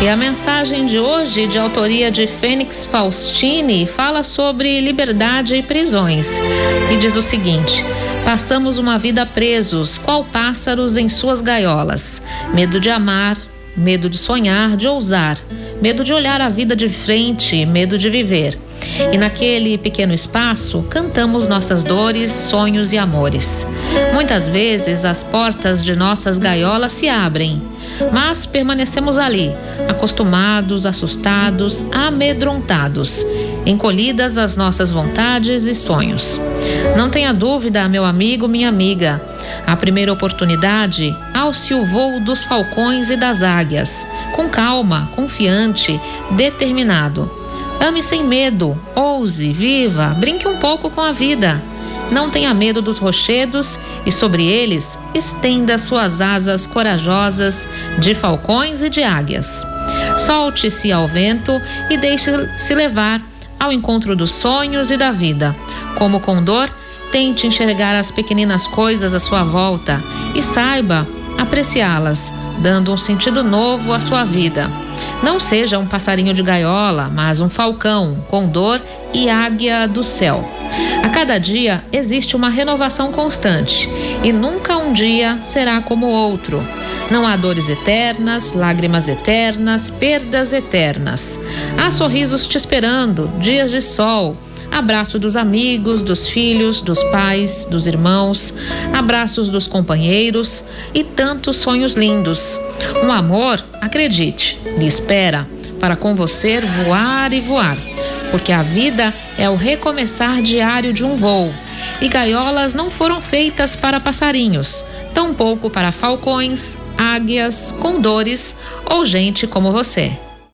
E a mensagem de hoje, de autoria de Fênix Faustini, fala sobre liberdade e prisões. E diz o seguinte: Passamos uma vida presos, qual pássaros em suas gaiolas. Medo de amar, medo de sonhar, de ousar, medo de olhar a vida de frente, medo de viver. E naquele pequeno espaço, cantamos nossas dores, sonhos e amores. Muitas vezes as portas de nossas gaiolas se abrem mas permanecemos ali, acostumados, assustados, amedrontados, encolhidas às nossas vontades e sonhos. Não tenha dúvida, meu amigo, minha amiga. A primeira oportunidade, alce o voo dos falcões e das águias, com calma, confiante, determinado. Ame sem medo, ouse, viva, brinque um pouco com a vida. Não tenha medo dos rochedos e sobre eles estenda suas asas corajosas de falcões e de águias. Solte-se ao vento e deixe-se levar ao encontro dos sonhos e da vida. Como condor, tente enxergar as pequeninas coisas à sua volta e saiba apreciá-las, dando um sentido novo à sua vida. Não seja um passarinho de gaiola, mas um falcão, condor e águia do céu. A cada dia existe uma renovação constante e nunca um dia será como outro. Não há dores eternas, lágrimas eternas, perdas eternas. Há sorrisos te esperando, dias de sol, abraço dos amigos, dos filhos, dos pais, dos irmãos, abraços dos companheiros e tantos sonhos lindos. Um amor, acredite, lhe espera para com você voar e voar porque a vida é o recomeçar diário de um voo. E gaiolas não foram feitas para passarinhos, tampouco para falcões, águias, condores ou gente como você.